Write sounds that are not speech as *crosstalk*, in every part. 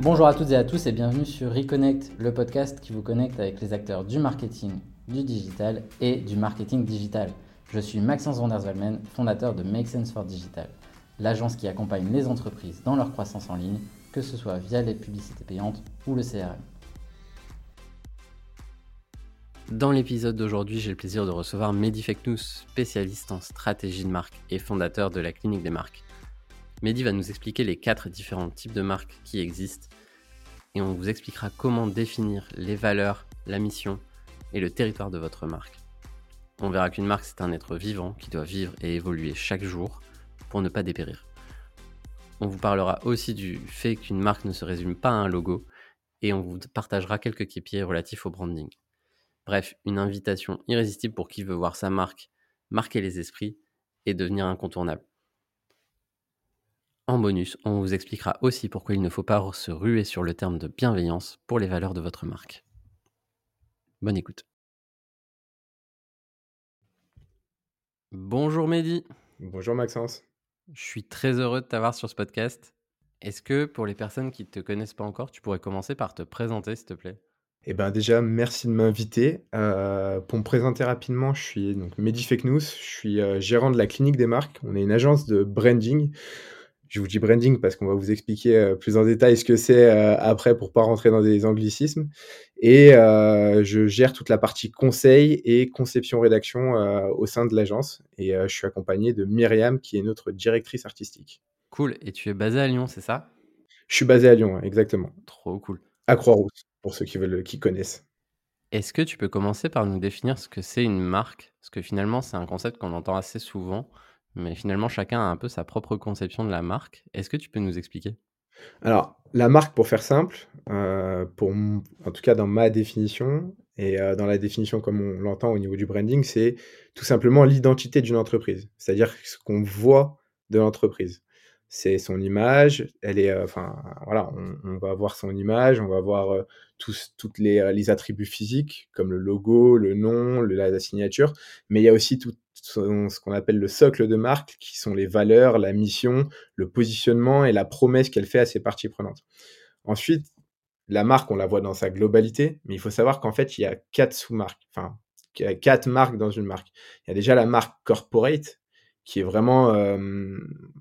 Bonjour à toutes et à tous et bienvenue sur Reconnect, le podcast qui vous connecte avec les acteurs du marketing, du digital et du marketing digital. Je suis Maxence Vandersvalmen, fondateur de Make Sense for Digital, l'agence qui accompagne les entreprises dans leur croissance en ligne, que ce soit via les publicités payantes ou le CRM. Dans l'épisode d'aujourd'hui, j'ai le plaisir de recevoir Mehdi Feknous, spécialiste en stratégie de marque et fondateur de la clinique des marques. Mehdi va nous expliquer les quatre différents types de marques qui existent et on vous expliquera comment définir les valeurs, la mission et le territoire de votre marque. On verra qu'une marque c'est un être vivant qui doit vivre et évoluer chaque jour pour ne pas dépérir. On vous parlera aussi du fait qu'une marque ne se résume pas à un logo et on vous partagera quelques képiers relatifs au branding. Bref, une invitation irrésistible pour qui veut voir sa marque marquer les esprits et devenir incontournable. En bonus, on vous expliquera aussi pourquoi il ne faut pas se ruer sur le terme de bienveillance pour les valeurs de votre marque. Bonne écoute. Bonjour Mehdi. Bonjour Maxence. Je suis très heureux de t'avoir sur ce podcast. Est-ce que pour les personnes qui ne te connaissent pas encore, tu pourrais commencer par te présenter s'il te plaît? Eh ben déjà, merci de m'inviter. Euh, pour me présenter rapidement, je suis donc Mehdi Feknous, je suis euh, gérant de la clinique des marques. On est une agence de branding. Je vous dis branding parce qu'on va vous expliquer euh, plus en détail ce que c'est après pour pas rentrer dans des anglicismes. Et je gère toute la partie conseil et conception-rédaction au sein de l'agence. Et je suis accompagné de Myriam qui est notre directrice artistique. Cool. Et tu es basé à Lyon, c'est ça? Je suis basé à Lyon, exactement. Trop cool. À Croix-Rousse pour ceux qui veulent, qui connaissent. Est-ce que tu peux commencer par nous définir ce que c'est une marque? Parce que finalement, c'est un concept qu'on entend assez souvent, mais finalement, chacun a un peu sa propre conception de la marque. Est-ce que tu peux nous expliquer? Alors, la marque, pour faire simple, euh, en tout cas dans ma définition, et euh, dans la définition comme on l'entend au niveau du branding, c'est tout simplement l'identité d'une entreprise, c'est-à-dire ce qu'on voit de l'entreprise c'est son image. Elle est, euh, enfin, voilà, on, va voir son image, on va voir euh, tous, toutes les, euh, les, attributs physiques comme le logo, le nom, la, signature, mais il y a aussi tout ce qu'on appelle le socle de marque, qui sont les valeurs, la mission, le positionnement et la promesse qu'elle fait à ses parties prenantes. Ensuite, la marque, on la voit dans sa globalité, mais il faut savoir qu'en fait, il y a quatre sous-marques, enfin, quatre marques dans une marque. Il y a déjà la marque corporate, qui est vraiment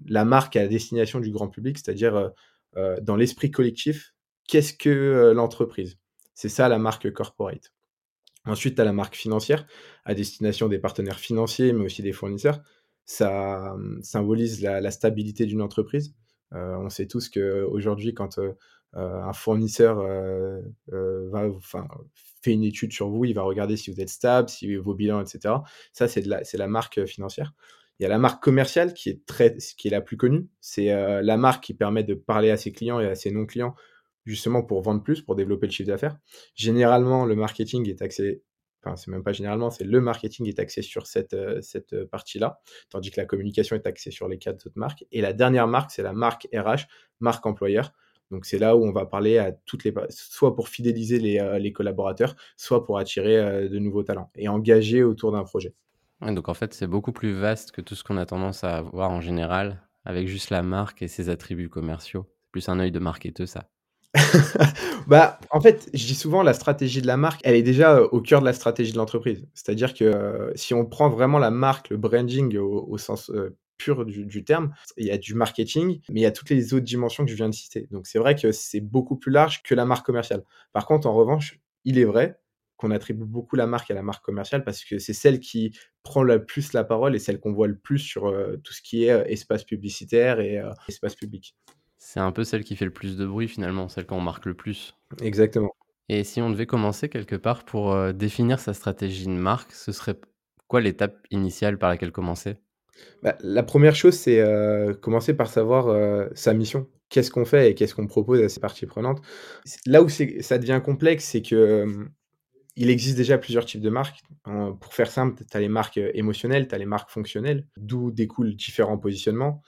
la marque à destination du grand public, c'est-à-dire dans l'esprit collectif, qu'est-ce que l'entreprise? C'est ça la marque corporate. Ensuite, tu as la marque financière à destination des partenaires financiers, mais aussi des fournisseurs. Ça symbolise la, stabilité d'une entreprise. on sait tous qu'aujourd'hui, quand un fournisseur fait une étude sur vous, il va regarder si vous êtes stable, si vos bilans, etc. Ça, c'est la marque financière. Il y a la marque commerciale qui est, très, qui est la plus connue. C'est euh, la marque qui permet de parler à ses clients et à ses non-clients justement pour vendre plus, pour développer le chiffre d'affaires. Généralement, le marketing est axé, enfin, c'est même pas généralement, c'est le marketing est axé sur cette, euh, cette partie-là, tandis que la communication est axée sur les quatre autres marques. Et la dernière marque, c'est la marque RH, marque employeur. Donc c'est là où on va parler à toutes les soit pour fidéliser les, euh, les collaborateurs, soit pour attirer de nouveaux talents et engager autour d'un projet donc en fait, c'est beaucoup plus vaste que tout ce qu'on a tendance à voir en général, avec juste la marque et ses attributs commerciaux. C'est plus un œil de marketeur, ça. *laughs* bah, en fait, je dis souvent, la stratégie de la marque, elle est déjà au cœur de la stratégie de l'entreprise. C'est-à-dire que si on prend vraiment la marque, le branding au, sens pur du, du, terme, il y a du marketing, mais il y a toutes les autres dimensions que je viens de citer. Donc c'est vrai que c'est beaucoup plus large que la marque commerciale. Par contre, en revanche, il est vrai qu'on attribue beaucoup la marque à la marque commerciale parce que c'est celle qui prend le plus la parole et celle qu'on voit le plus sur euh, tout ce qui est euh, espace publicitaire et euh, espace public. C'est un peu celle qui fait le plus de bruit finalement, celle qu'on marque le plus. Exactement. Et si on devait commencer quelque part pour définir sa stratégie de marque, ce serait quoi l'étape initiale par laquelle commencer? Bah, La première chose, c'est commencer par savoir sa mission. Qu'est-ce qu'on fait et qu'est-ce qu'on propose à ses parties prenantes? Là où ça devient complexe, c'est que il existe déjà plusieurs types de marques. pour faire simple, tu as les marques euh, émotionnelles, tu as les marques fonctionnelles, d'où découlent différents positionnements.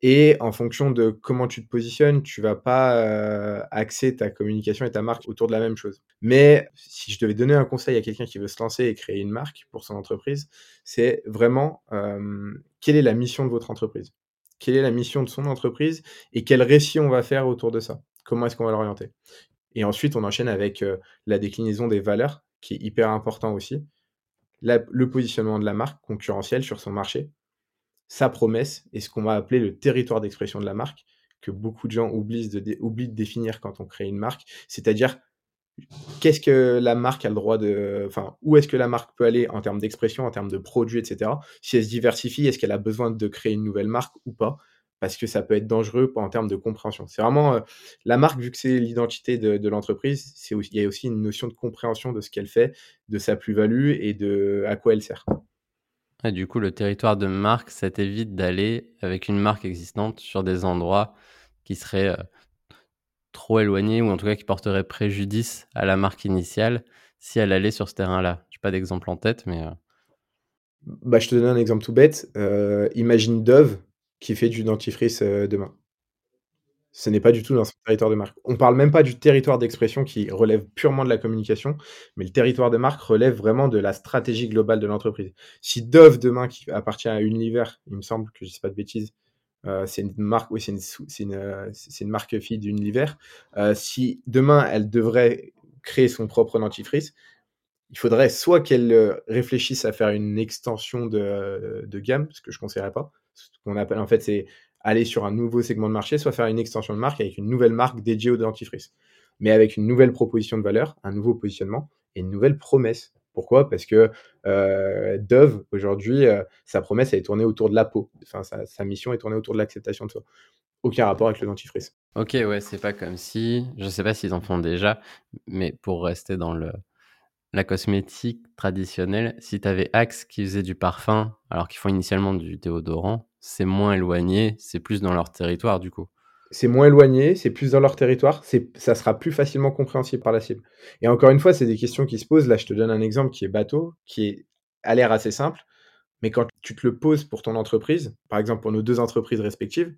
Et en fonction de comment tu te positionnes, tu vas pas euh, axer ta communication et ta marque autour de la même chose. Mais si je devais donner un conseil à quelqu'un qui veut se lancer et créer une marque pour son entreprise, c'est vraiment euh, quelle est la mission de votre entreprise? Quelle est la mission de son entreprise et quel récit on va faire autour de ça? Comment est-ce qu'on va l'orienter? Et ensuite, on enchaîne avec, la déclinaison des valeurs, qui est hyper important aussi. Le positionnement de la marque concurrentielle sur son marché, sa promesse et ce qu'on va appeler le territoire d'expression de la marque, que beaucoup de gens oublient de oublient de définir quand on crée une marque. C'est-à-dire, qu'est-ce que la marque a le droit de enfin, où est-ce que la marque peut aller en termes d'expression, en termes de produits et cetera? Si elle se diversifie, est-ce qu'elle a besoin de créer une nouvelle marque ou pas? Parce que ça peut être dangereux en termes de compréhension. C'est vraiment, heu, la marque, vu que c'est l'identité de de l'entreprise, c'est il y a aussi une notion de compréhension de ce qu'elle fait, de sa plus-value et de à quoi elle sert. Et du coup, le territoire de marque, ça t'évite d'aller avec une marque existante sur des endroits qui seraient, heu, trop éloignés ou en tout cas qui porteraient préjudice à la marque initiale si elle allait sur ce terrain-là. J'ai pas d'exemple en tête, mais, heu Bah, je te donne un exemple tout bête, imagine Dove qui fait du dentifrice, heu, de main. Ce n'est pas du tout dans son territoire de marque. On parle même pas du territoire d'expression qui relève purement de la communication, mais le territoire de marque relève vraiment de la stratégie globale de l'entreprise. Si Dove demain qui appartient à Unilever, il me semble que je dise pas de bêtises, heu, c'est une marque oui, c'est une une, une marque fille d'Unilever. Heu, si demain elle devrait créer son propre dentifrice, il faudrait soit qu'elle, heu, réfléchisse à faire une extension de de gamme, ce que je conseillerais pas. Ce qu'on appelle en fait, c'est aller sur un nouveau segment de marché, soit faire une extension de marque avec une nouvelle marque dédiée au dentifrice. Mais avec une nouvelle proposition de valeur, un nouveau positionnement et une nouvelle promesse. Pourquoi? Parce que, heu, Dove aujourd'hui, sa promesse elle est tournée autour de la peau. Enfin sa mission est tournée autour de l'acceptation de soi. Aucun rapport avec le dentifrice. OK, ouais, c'est pas comme si je sais pas s'ils en font déjà, mais pour rester dans le la cosmétique traditionnelle, si tu avais Axe qui faisait du parfum, alors qu'ils font initialement du déodorant, c'est moins éloigné, c'est plus dans leur territoire du coup. C'est moins éloigné, c'est plus dans leur territoire, ça sera plus facilement compréhensible par la cible. Et encore une fois, c'est des questions qui se posent. Là, je te donne un exemple qui est bateau, qui est a l'air assez simple, mais quand tu te le poses pour ton entreprise, par exemple pour nos 2 entreprises respectives,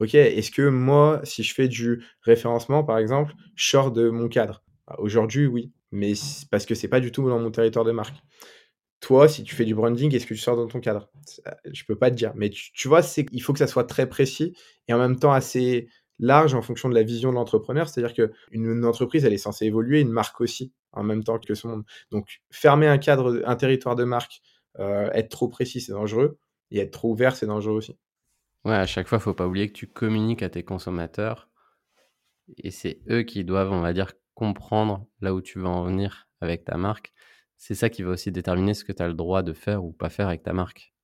OK, est-ce que moi, si je fais du référencement, par exemple, je sors de mon cadre? Bah, aujourd'hui, oui, mais parce que c'est pas du tout dans mon territoire de marque. Toi, si tu fais du branding, est-ce que tu sors dans ton cadre? Ça, je peux pas te dire, mais tu vois, il faut que ça soit très précis et en même temps assez large en fonction de la vision de l'entrepreneur. C'est-à-dire qu'une une entreprise, elle est censée évoluer, une marque aussi, en même temps que son monde. Donc fermer un cadre, un territoire de marque, heu, être trop précis, c'est dangereux et être trop ouvert, c'est dangereux aussi. Ouais, à chaque fois, faut pas oublier que tu communiques à tes consommateurs et c'est eux qui doivent, on va dire, comprendre là où tu veux en venir avec ta marque. C'est ça qui va aussi déterminer ce que tu as le droit de faire ou pas faire avec ta marque.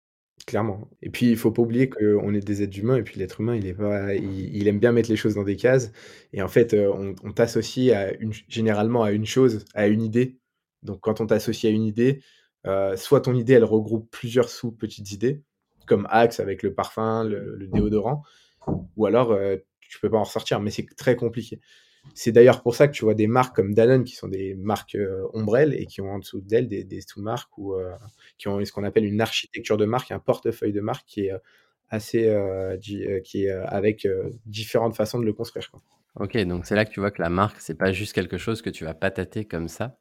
Clairement et puis il faut pas oublier qu'on est des êtres humains et puis l'être humain, il est pas il il aime bien mettre les choses dans des cases et en fait, heu, on t'associe généralement à une chose, à une idée. Donc quand on t'associe à une idée, heu, soit ton idée, elle regroupe plusieurs sous-petites idées, comme Axe avec le parfum, le déodorant ou alors, heu, tu peux pas en ressortir, mais c'est très compliqué. C'est d'ailleurs pour ça que tu vois des marques comme Danone qui sont des marques, heu, ombrelles et qui ont en dessous d'elles des sous-marques ou, heu, qui ont ce qu'on appelle une architecture de marque, un portefeuille de marque qui est, heu, assez, qui est, avec, différentes façons de le construire. OK, donc c'est là que tu vois que la marque, c'est pas juste quelque chose que tu vas patater comme ça.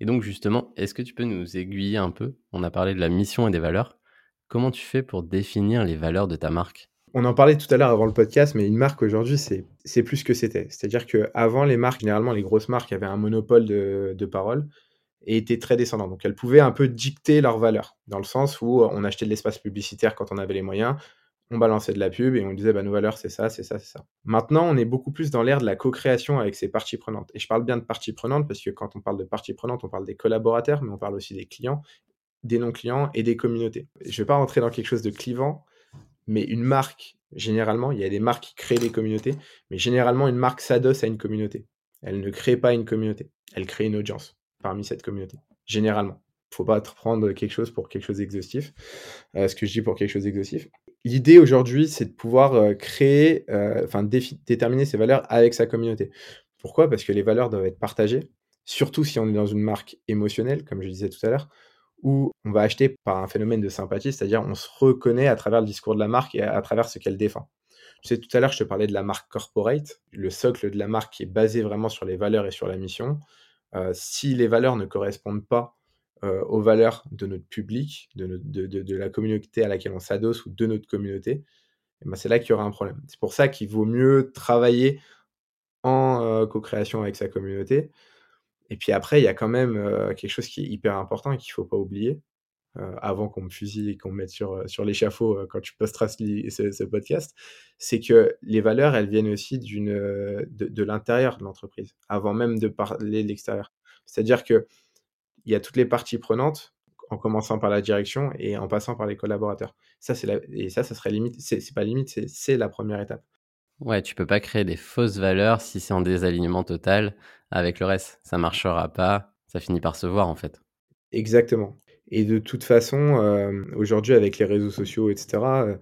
Et donc justement, est-ce que tu peux nous aiguiller un peu? On a parlé de la mission et des valeurs. Comment tu fais pour définir les valeurs de ta marque? On en parlait tout à l'heure avant le podcast, mais une marque aujourd'hui, c'est plus que c'était. C'est-à-dire qu'avant, les marques, généralement, les grosses marques avaient un monopole de de parole et étaient très descendantes. Donc elles pouvaient un peu dicter leurs valeurs, dans le sens où on achetait de l'espace publicitaire quand on avait les moyens, on balançait de la pub et on disait: «Bah, nos valeurs, c'est ça, c'est ça, c'est ça». Maintenant, on est beaucoup plus dans l'ère de la co-création avec ces parties prenantes et je parle bien de parties prenantes parce que quand on parle de parties prenantes, on parle des collaborateurs, mais on parle aussi des clients, des non-clients et des communautés. Je vais pas rentrer dans quelque chose de clivant, mais une marque, généralement, il y a des marques qui créent des communautés, mais généralement, une marque s'adosse à une communauté. Elle ne crée pas une communauté, elle crée une audience parmi cette communauté, généralement. Faut pas prendre quelque chose pour quelque chose d'exhaustif, heu, ce que je dis pour quelque chose d'exhaustif. L'idée aujourd'hui, c'est de pouvoir, heu, créer, heu, enfin déterminer ses valeurs avec sa communauté. Pourquoi? Parce que les valeurs doivent être partagées, surtout si on est dans une marque émotionnelle, comme je disais tout à l'heure, où on va acheter par un phénomène de sympathie, c'est-à-dire on se reconnaît à travers le discours de la marque et à travers ce qu'elle défend. Tu sais, tout à l'heure, je te parlais de la marque corporate, le socle de la marque qui est basé vraiment sur les valeurs et sur la mission. Heu, si les valeurs ne correspondent pas, heu, aux valeurs de notre public, de la communauté à laquelle on s'adosse ou de notre communauté, et ben, c'est là qu'il y aura un problème. C'est pour ça qu'il vaut mieux travailler en, co-création avec sa communauté et puis après, il y a quand même, quelque chose qui est hyper important et qu'il faut pas oublier, avant qu'on me fusille et qu'on me mette sur, sur l'échafaud, quand tu posteras ce podcast, c'est que les valeurs, elles viennent aussi de de l'intérieur de l'entreprise, avant même de parler de l'extérieur. C'est-à-dire qu'il y a toutes les parties prenantes, en commençant par la direction et en passant par les collaborateurs. Ça, c'est et ça, ça serait limite c'est pas limite, c'est la première étape. Ouais, tu peux pas créer des fausses valeurs si c'est en désalignement total avec le reste. Ça marchera pas, ça finit par se voir, en fait. Exactement et de toute façon, hem, aujourd'hui avec les réseaux sociaux et cetera, heu,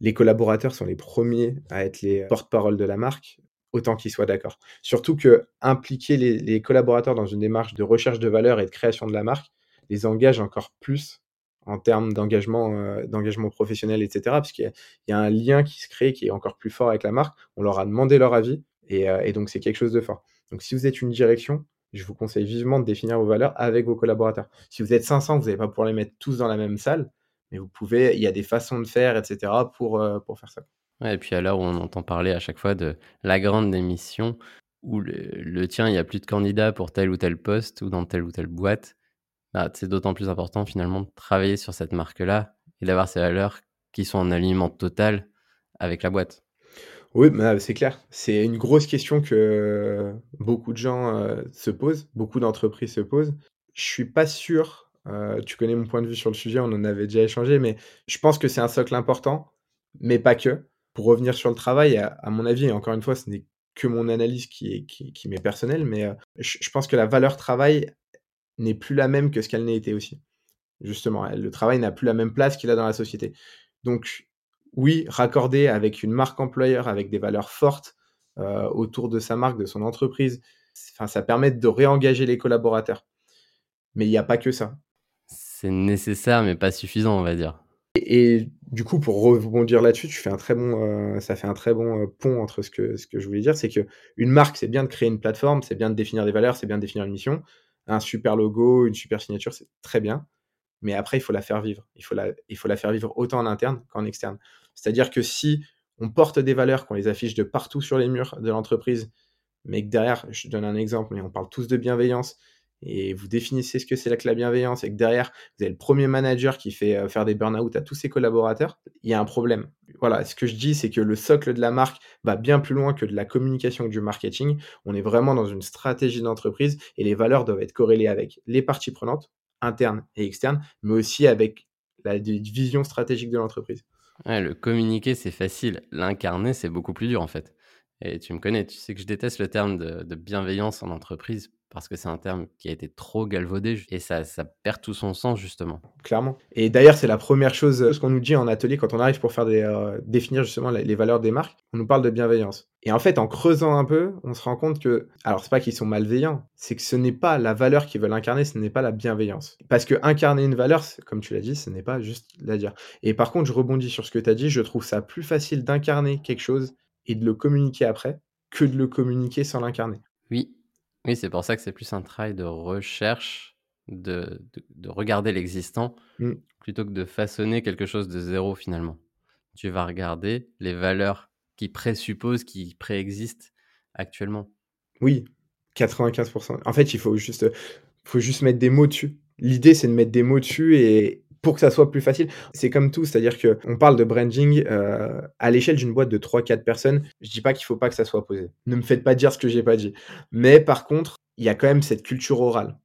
les collaborateurs sont les premiers à être les porte-parole de la marque, autant qu'ils soient d'accord. Surtout qu'impliquer les les collaborateurs dans une démarche de recherche de valeur et de création de la marque, les engage encore plus en termes d'engagement, heu, d'engagement professionnel et cetera. Parce qu'il y a un lien qui se crée, qui est encore plus fort avec la marque. On leur a demandé leur avis et heu et donc c'est quelque chose de fort. Donc si vous êtes une direction, je vous conseille vivement de définir vos valeurs avec vos collaborateurs. Si vous êtes 500, vous n'allez pas pouvoir les mettre tous dans la même salle, mais vous pouvez il y a des façons de faire et cetera pour, heu, pour faire ça. Et puis à l'heure où on entend parler à chaque fois de la grande démission, où le le tien, il y a plus de candidats pour tel ou tel poste ou dans telle ou telle boîte, bah, c'est d'autant plus important finalement de travailler sur cette marque-là et d'avoir ces valeurs qui sont en alignement total avec la boîte. Oui, bah, c'est clair. C'est une grosse question que beaucoup de gens, heu, se posent, beaucoup d'entreprises se posent. Je suis pas sûr, heu, tu connais mon point de vue sur le sujet, on en avait déjà échangé, mais je pense que c'est un socle important, mais pas que. Pour revenir sur le travail, à mon avis et encore une fois, ce n'est que mon analyse qui est qui m'est personnelle, mais, heu, je je pense que la valeur travail n'est plus la même que ce qu'elle été aussi. Justement, le travail n'a plus la même place qu'il a dans la société. Donc oui, raccorder avec une marque employeur, avec des valeurs fortes, heu, autour de sa marque, de son entreprise, ça permet de réengager les collaborateurs. Mais il y a pas que ça. C'est nécessaire, mais pas suffisant, on va dire. Et et du coup, pour rebondir là-dessus, tu fais un très bon, heu, ça fait un très bon, heu, pont entre ce que ce que je voulais dire. C'est qu'une marque, c'est bien de créer une plateforme, c'est bien de définir des valeurs, c'est bien de définir une mission. Un super logo, une super signature, c'est très bien. Mais après, il faut la faire vivre. Il faut la faire vivre autant en interne qu'en externe. C'est-à-dire que si on porte des valeurs, qu'on les affiche de partout sur les murs de l'entreprise, mais que derrière, je donne un exemple, mais on parle tous de bienveillance et vous définissez ce que c'est que la bienveillance et que derrière, vous avez le premier manager qui fait euh, faire des burn-out à tous ses collaborateurs, il y a un problème. Voilà, ce que je dis, c'est que le socle de la marque va bien plus loin que de la communication ou du marketing. On est vraiment dans une stratégie d'entreprise et les valeurs doivent être corrélées avec les parties prenantes, internes et externes, mais aussi avec la vision stratégique de l'entreprise. Ouais, le communiquer, c'est facile. L'incarner, c'est beaucoup plus dur, en fait. Et tu me connais, tu sais que je déteste le terme de bienveillance en entreprise parce que c'est un terme qui a été trop galvaudé et ça, ça perd tout son sens justement. Clairement. Et d'ailleurs, c'est la première chose ce qu'on nous dit en atelier quand on arrive pour faire des, euh, définir justement les, les, valeurs des marques. On nous parle de bienveillance. Et en fait, en creusant un peu, on se rend compte que, alors c'est pas qu'ils sont malveillants, c'est que ce n'est pas la valeur qu'ils veulent incarner, ce n'est pas la bienveillance. Parce que incarner une valeur, comme tu l'as dit, ce n'est pas juste la dire. Et par contre, je rebondis sur ce que tu as dit, je trouve ça plus facile d'incarner quelque chose et de le communiquer après que de le communiquer sans l'incarner. Oui, oui, c'est pour ça que c'est plus un travail de recherche, de de de regarder l'existant, Mmh. plutôt que de façonner quelque chose de zéro finalement. Tu vas regarder les valeurs qui présupposent, qui préexistent actuellement. Oui, 95 En fait, il faut juste, faut juste mettre des mots dessus. L'idée, c'est de mettre des mots dessus et pour que ça soit plus facile. C'est comme tout, c'est-à-dire qu'on parle de branding, heu, à l'échelle d'une boîte de 3-4 personnes, je dis pas qu'il faut pas que ça soit posé. Ne me faites pas dire ce que j'ai pas dit. Mais par contre, il y a quand même cette culture orale.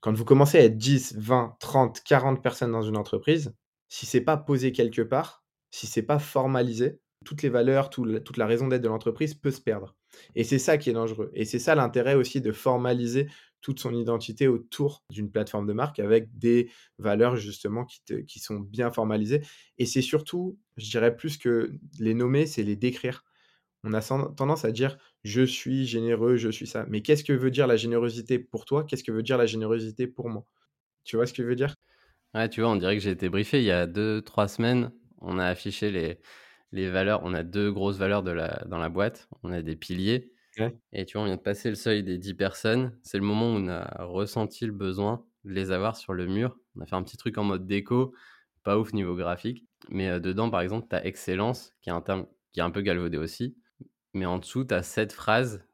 Quand vous commencez à être 10, 20, 30, 40 personnes dans une entreprise, si c'est pas posé quelque part, si c'est pas formalisé, toutes les valeurs, tout toute la raison d'être de l'entreprise peut se perdre et c'est ça qui est dangereux et c'est ça l'intérêt aussi de formaliser toute son identité autour d'une plateforme de marque avec des valeurs justement qui qui sont bien formalisées et c'est surtout, je dirais plus que les nommer, c'est les décrire. On a tendance à dire: «Je suis généreux, je suis ça», mais qu'est-ce que veut dire la générosité pour toi? Qu'est-ce que veut dire la générosité pour moi? Tu vois ce que je veux dire? Ouais, tu vois, on dirait que j'ai été briefé il y a 2-3 semaines. On a affiché les les valeurs. On a 2 grosses valeurs dans la boîte. On a des piliers Et tu vois, on vient de passer le seuil des 10 personnes. C'est le moment où on a ressenti le besoin de les avoir sur le mur. On a fait un petit truc en mode déco, pas ouf niveau graphique, mais dedans, par exemple, tu as excellence, qui est un terme qui est un peu galvaudé aussi, mais en dessous, tu as 7 phrases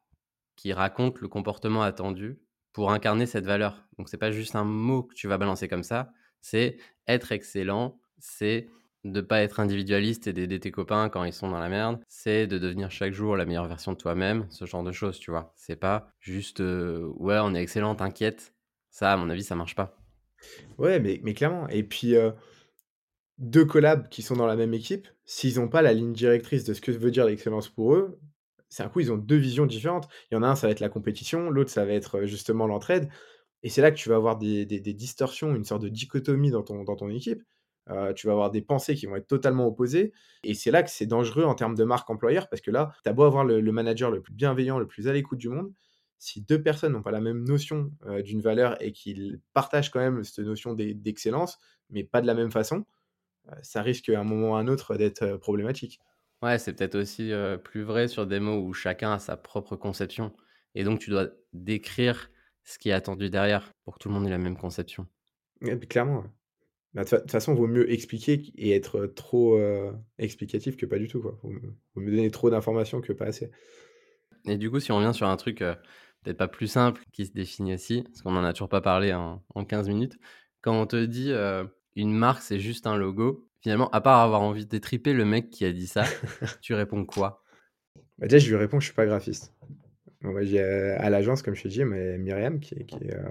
qui raconte le comportement attendu pour incarner cette valeur. Donc c'est pas juste un mot que tu vas balancer comme ça, c'est être excellent, c'est de pas être individualiste et d'aider tes copains quand ils sont dans la merde, c'est de devenir chaque jour la meilleure version de toi-même, ce genre de choses, tu vois. C'est pas juste euh, ouais, on est excellent, t'inquiète. Ça, à mon avis, ça marche pas. Ouais, mais, clairement. Et puis, euh, deux collabs qui sont dans la même équipe, s'ils n'ont pas la ligne directrice de ce que veut dire l'excellence pour eux, c'est un coup, ils ont deux visions différentes. Il y en a un, ça va être la compétition, l'autre, ça va être euh, justement l'entraide. Et c'est là que tu vas avoir des, des- des distorsions, une sorte de dichotomie dans ton, dans ton équipe. Euh, tu vas avoir des pensées qui vont être totalement opposées. Et c'est là que c'est dangereux en termes de marque employeur, parce que là, tu as beau avoir le, le manager le plus bienveillant, le plus à l'écoute du monde, si deux personnes n'ont pas la même notion euh, d'une valeur et qu'ils partagent quand même cette notion d'e- d'excellence, mais pas de la même façon, euh, ça risque à un moment ou à un autre d'être problématique. Ouais, c'est peut-être aussi plus vrai sur des mots où chacun a sa propre conception. Et donc, tu dois décrire ce qui est attendu derrière pour que tout le monde ait la même conception. Clairement. Bah, de toute façon, vaut mieux expliquer et être trop euh, explicatif que pas du tout. Quoi. Vaut, mieux vaut mieux donner trop d'informations que pas assez. Et du coup, si on revient sur un truc euh, peut-être pas plus simple qui se définit aussi, parce qu'on en a toujours pas parlé en, en 15 minutes, quand on te dit euh, une marque, c'est juste un logo, finalement, à part avoir envie de détriper le mec qui a dit ça, *laughs* tu réponds quoi? Bah, déjà, je lui réponds, je suis pas graphiste. J'ai, euh, à l'agence, comme je te dis, mais Myriam, qui est, qui est, euh,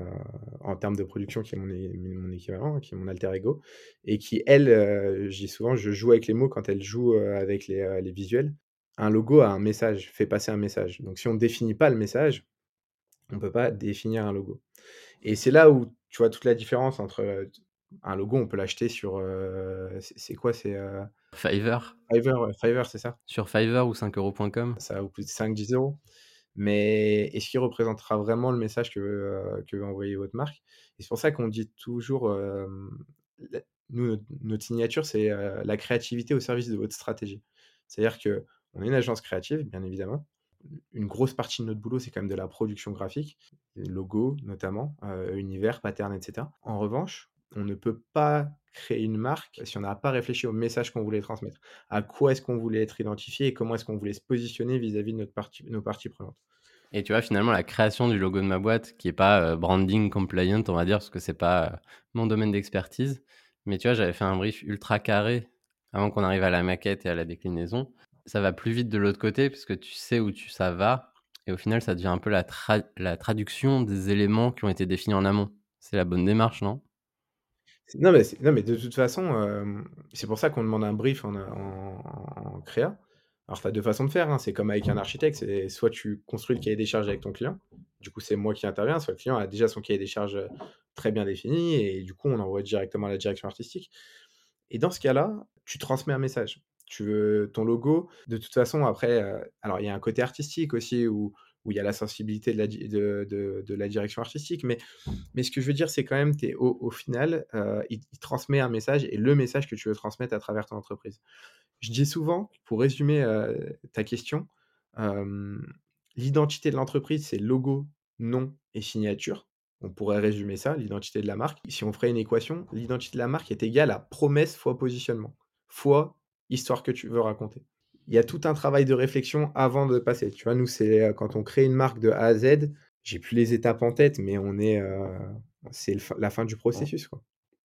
en termes de production, qui est mon, é- mon équivalent, qui est mon alter ego, et qui, elle, euh, je dis souvent, je joue avec les mots quand elle joue euh, avec les, euh, les visuels. Un logo a un message, fait passer un message. Donc, si on ne définit pas le message, on ne peut pas définir un logo. Et c'est là où tu vois toute la différence entre euh, un logo, on peut l'acheter sur. euh, c'est c'est quoi C'est euh, Fiverr Fiverr, ouais, Fiverr, c'est ça Sur Fiverr ou 5euros.com Ça vous coûte 5-10 euros. Mais est-ce qu'il représentera vraiment le message que euh, que veut envoyer votre marque? Et c'est pour ça qu'on dit toujours, nous, notre, signature, c'est la créativité au service de votre stratégie. C'est-à-dire que on est une agence créative, bien évidemment. Une grosse partie de notre boulot, c'est quand même de la production graphique, logo notamment, univers, pattern, etc. En revanche, on ne peut pas créer une marque si on n'a pas réfléchi au message qu'on voulait transmettre. À quoi est-ce qu'on voulait être identifié et comment est-ce qu'on voulait se positionner vis-à-vis de notre partie, nos parties prenantes? Et tu vois, finalement, la création du logo de ma boîte, qui est pas euh, branding compliant, on va dire, parce que c'est pas euh, mon domaine d'expertise, mais tu vois, j'avais fait un brief ultra carré avant qu'on arrive à la maquette et à la déclinaison. Ça va plus vite de l'autre côté, puisque tu sais où tu, ça va, et au final, ça devient un peu la, la traduction des éléments qui ont été définis en amont. C'est la bonne démarche, non? Non, mais, non, mais de toute façon, euh, c'est pour ça qu'on demande un brief en, en- créa. Alors, tu as deux façons de faire. hein. C'est comme avec un architecte. C'est soit tu construis le cahier des charges avec ton client. Du coup, c'est moi qui interviens. Soit le client a déjà son cahier des charges euh, très bien défini. Et du coup, on envoie directement à la direction artistique. Et dans ce cas-là, tu transmets un message. Tu veux ton logo. De toute façon, après, euh, alors il y a un côté artistique aussi où, où il y a la sensibilité de la, direction artistique. Mais, ce que je veux dire, c'est quand même, au, final, euh, il, il transmet un message et le message que tu veux transmettre à travers ton entreprise. Je dis souvent, pour résumer euh, ta question, euh, l'identité de l'entreprise, c'est logo, nom et signature. On pourrait résumer ça, l'identité de la marque. Si on ferait une équation, l'identité de la marque est égale à promesse fois positionnement, fois histoire que tu veux raconter. Il y a tout un travail de réflexion avant de passer. Tu vois, nous, c'est euh, quand on crée une marque de A à Z, j'ai plus les étapes en tête, mais on est, euh, c'est la fin du processus, quoi.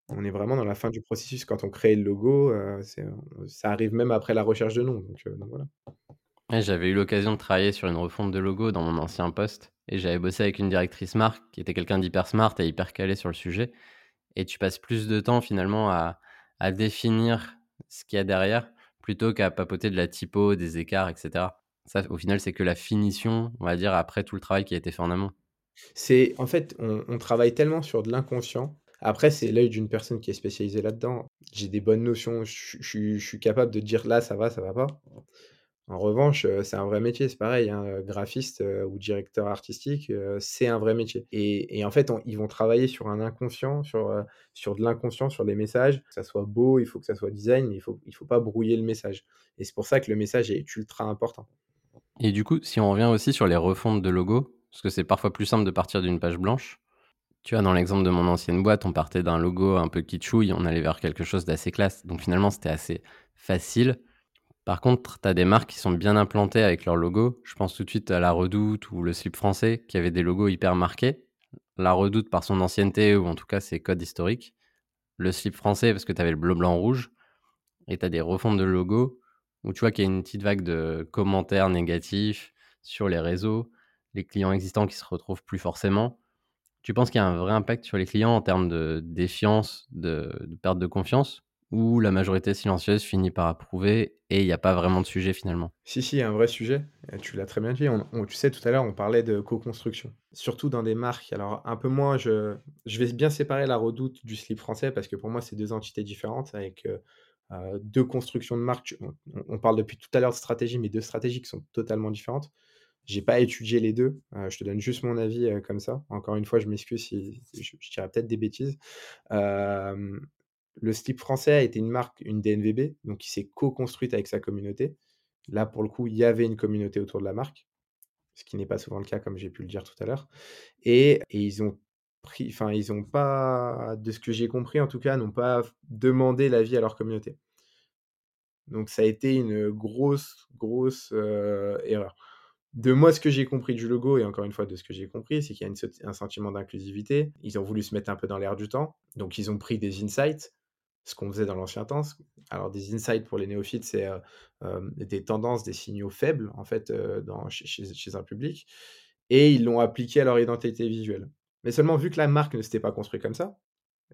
On est vraiment dans la fin du processus quand on crée le logo, euh, ça arrive même après la recherche de nom. Donc, euh, donc voilà. Ouais, J'avais eu l'occasion de travailler sur une refonte de logo dans mon ancien poste, et j'avais bossé avec une directrice marque qui était quelqu'un d'hyper smart et hyper calé sur le sujet. et tu passes plus de temps finalement à, à définir ce qu'il y a derrière plutôt qu'à papoter de la typo, des écarts, etc. Ça, au final, c'est que la finition, on va dire, après tout le travail qui a été fait en amont. C'est en fait, on, travaille tellement sur de l'inconscient. Après, c'est l'œil d'une personne qui est spécialisée là-dedans. J'ai des bonnes notions, je suis capable de dire là, ça va, ça va pas. En revanche, euh, c'est un vrai métier, c'est pareil, hein, euh, graphiste euh, ou directeur artistique, c'est un vrai métier. Et, en fait, on- ils vont travailler sur un inconscient, sur, sur de l'inconscient, sur les messages. Que ça soit beau, il faut que ça soit design, il faut, il faut pas brouiller le message. Et c'est pour ça que le message est ultra important. Et du coup, si on revient aussi sur les refontes de logos, parce que c'est parfois plus simple de partir d'une page blanche, tu vois, dans l'exemple de mon ancienne boîte, on partait d'un logo un peu kitschouille, on allait vers quelque chose d'assez classe. Donc finalement, c'était assez facile Par contre, tu as des marques qui sont bien implantées avec leur logo. Je pense tout de suite à La Redoute ou le Slip Français qui avaient des logos hyper marqués. La Redoute par son ancienneté ou en tout cas ses codes historiques. Le Slip Français parce que tu avais le bleu, blanc, rouge. Et tu as des refontes de logos où tu vois qu'il y a une petite vague de commentaires négatifs sur les réseaux, les clients existants qui se retrouvent plus forcément. Tu penses qu'il y a un vrai impact sur les clients en termes de défiance, de perte de confiance? Ou la majorité silencieuse finit par approuver et il n'y a pas vraiment de sujet finalement? Si, si, un vrai sujet, tu l'as très bien dit. On tu sais, tout à l'heure, on parlait de co-construction. Surtout dans des marques, alors un peu moins, je vais bien séparer La Redoute du Slip Français parce que pour moi, c'est 2 entités différentes avec, heu heu, 2 constructions de marque. on parle depuis tout à l'heure de stratégie, mais 2 stratégies qui sont totalement différentes. J'ai pas étudié les 2, heu, je te donne juste mon avis, comme ça. Encore une fois, je m'excuse si je je dirais peut-être des bêtises. Le slip français a été une marque, une DNVB, donc qui s'est co-construite avec sa communauté. Là, pour le coup, il y avait une communauté autour de la marque, ce qui n'est pas souvent le cas, comme j'ai pu le dire tout à l'heure et ils ont pris enfin, ils ont pas, de ce que j'ai compris en tout cas, n'ont pas demandé l'avis à leur communauté. Donc ça a été une grosse, grosse, heu, erreur. De moi, ce que j'ai compris du logo et encore une fois de ce que j'ai compris, c'est qu'il y a un sentiment d'inclusivité. Ils ont voulu se mettre un peu dans l'air du temps, donc ils ont pris des insights, ce qu'on faisait dans l'ancien temps. Alors des insights pour les néophytes, c'est, des tendances, des signaux faibles en fait, dans chez chez un public et ils l'ont appliqué à leur identité visuelle. Mais seulement vu que la marque ne s'était pas construite comme ça,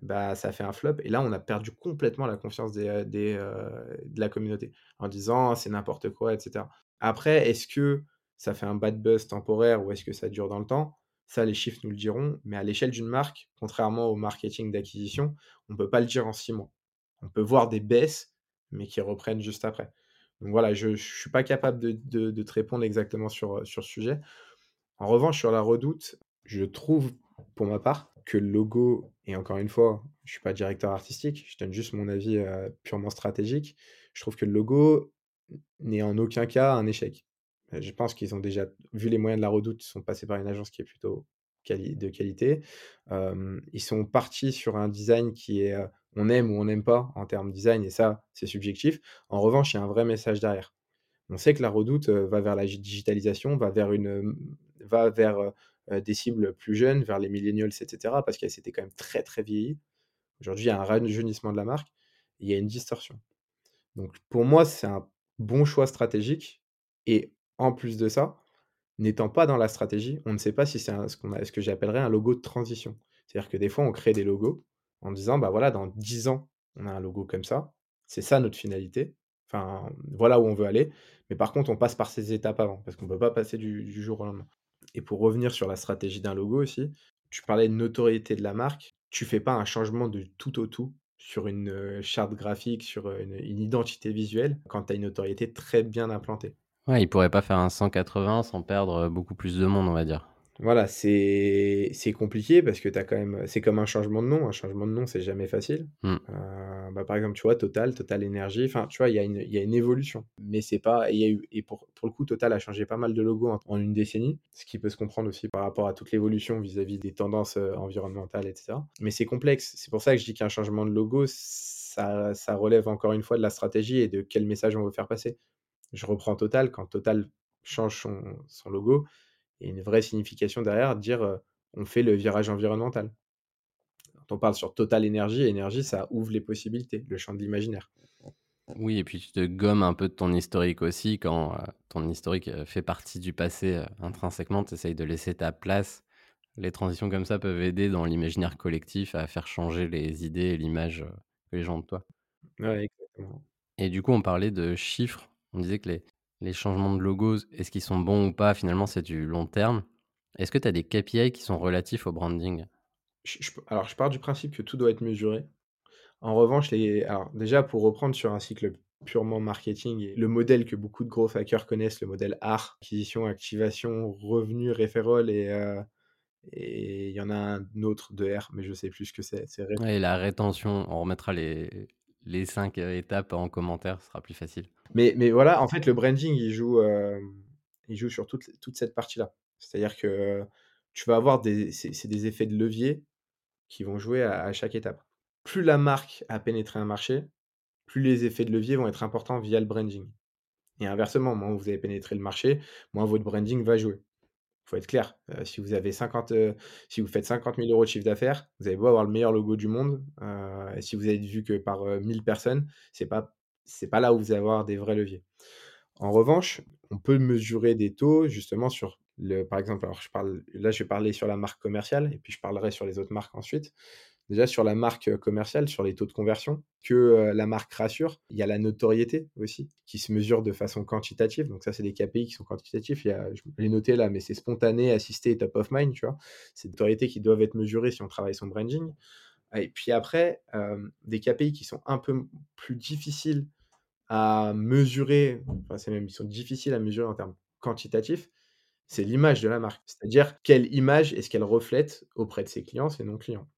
bah, ça fait un flop et là, on a perdu complètement la confiance des, des, de la communauté en disant: «C'est n'importe quoi» et cetera. Après, est-ce que ça fait un bad buzz temporaire ou est-ce que ça dure dans le temps? Ça, les chiffres nous le diront, mais à l'échelle d'une marque, contrairement au marketing d'acquisition, on ne peut pas le dire en 6 mois. On peut voir des baisses, mais qui reprennent juste après. Donc voilà, je ne suis pas capable de te répondre exactement sur, sur ce sujet. En revanche, sur la Redoute, je trouve, pour ma part, que le logo et encore une fois, je suis pas directeur artistique, je donne juste mon avis, heu, purement stratégique. Je trouve que le logo n'est en aucun cas un échec. Heu, je pense qu'ils ont déjà vu les moyens de la Redoute, ils sont passés par une agence qui est plutôt de qualité. Ils sont partis sur un design qui est, heu, on aime ou on n'aime pas en termes design et ça, c'est subjectif. En revanche, il y a un vrai message derrière. On sait que la Redoute, heu, va vers la gi digitalisation, va vers une, hem, va vers, heu, des cibles plus jeunes, vers les millennials et cetera, parce qu'elle s'était quand même très, très vieillie. Aujourd'hui, il y a un rajeunissement de la marque, il y a une distorsion. Donc pour moi, c'est un bon choix stratégique et en plus de ça, n'étant pas dans la stratégie, on ne sait pas si c'est ce ce que j'appellerais un logo de transition. C'est-à-dire que des fois, on crée des logos en disant: «Bah, voilà, dans 10 ans, on a un logo comme ça, c'est ça notre finalité, enfin, voilà où on veut aller, mais par contre, on passe par ces étapes avant», parce qu'on peut pas passer du jour au lendemain. Et pour revenir sur la stratégie d'un logo aussi, tu parlais de notoriété de la marque, tu fais pas un changement de tout au tout sur une, heu, charte graphique, sur, heu, une identité visuelle quand tu as une notoriété très bien implantée? Ouais, ils pourraient pas faire un 180 sans perdre, beaucoup plus de monde, on va dire. Voilà, c'est c'est compliqué parce que tu as quand même, c'est comme un changement de nom. Un changement de nom, c'est jamais facile. Mmh. Heu, bah, par exemple, tu vois, Total, Total Énergie, enfin, tu vois, il y a une il y a une évolution. Mais c'est pas il y a eu et pour pour le coup, Total a changé pas mal de logos en en une décennie, ce qui peut se comprendre aussi par rapport à toute l'évolution vis-à-vis des tendances, heu, environnementales et cetera. Mais c'est complexe. C'est pour ça que je dis qu'un changement de logo, ça ça relève encore une fois de la stratégie et de quel message on veut faire passer. Je reprends Total, quand Total change son son logo, a une vraie signification derrière, dire, «On fait le virage environnemental». Quand on parle sur Total Énergie, énergie, ça ouvre les possibilités, le champ de l'imaginaire. Oui et puis tu te gommes un peu de ton historique aussi quand, ton historique, fait partie du passé, intrinsèquement, tu essayes de laisser ta place. Les transitions comme ça peuvent aider dans l'imaginaire collectif à faire changer les idées et l'image, que les gens ont de toi. Ouais, exactement. Et du coup, on parlait de chiffres. On disait que les les changements de logos, est-ce qu'ils sont bons ou pas? Finalement, c'est du long terme. Est-ce que tu as des KPI qui sont relatifs au branding? Je je alors je pars du principe que tout doit être mesuré. En revanche, les alors déjà pour reprendre sur un cycle purement marketing et le modèle que beaucoup de gros hackers connaissent, le modèle ARR, acquisition, activation, revenu, et heu et il y en a un autre de R, mais je sais plus ce que c'est. C'est ré Ouais et la rétention, on remettra les les 5 heu, étapes en commentaire, ce sera plus facile. mais voilà, en fait, le branding, il joue, joue sur toute cette partie-là. C'est-à-dire que tu vas avoir des effets de levier qui vont jouer à à chaque étape. Plus la marque a pénétré un marché, plus les effets de levier vont être importants via le branding. et inversement, moins vous avez pénétré le marché, moins votre branding va jouer. Faut être clair, heu, si vous avez 50, heu, si vous faites 50 000 € de chiffre d'affaires, vous avez beau avoir le meilleur logo du monde, heu, et si vous êtes vu que par, heu, 1000 personnes, c'est pas pas là où vous allez avoir des vrais leviers. En revanche, on peut mesurer des taux justement sur le par exemple, alors je parle là, je vais parler sur la marque commerciale et puis je parlerai sur les autres marques ensuite. Déjà sur la marque, commerciale, sur les taux de conversion que, la marque rassure, il y a la notoriété aussi qui se mesure de façon quantitative. Donc ça, c'est des KPI qui sont quantitatifs. Il y a je l'ai noté là, mais c'est spontané, assisté top of mind, tu vois? C'est des notoriétés qui doivent être mesurées si on travaille son branding. Et puis après, des KPI qui sont un peu plus difficiles à mesurer, enfin c'est même ils sont difficiles à mesurer en termes quantitatifs, c'est l'image de la marque. C'est-à-dire quelle image est-ce qu'elle reflète auprès de ses clients, ses non clients.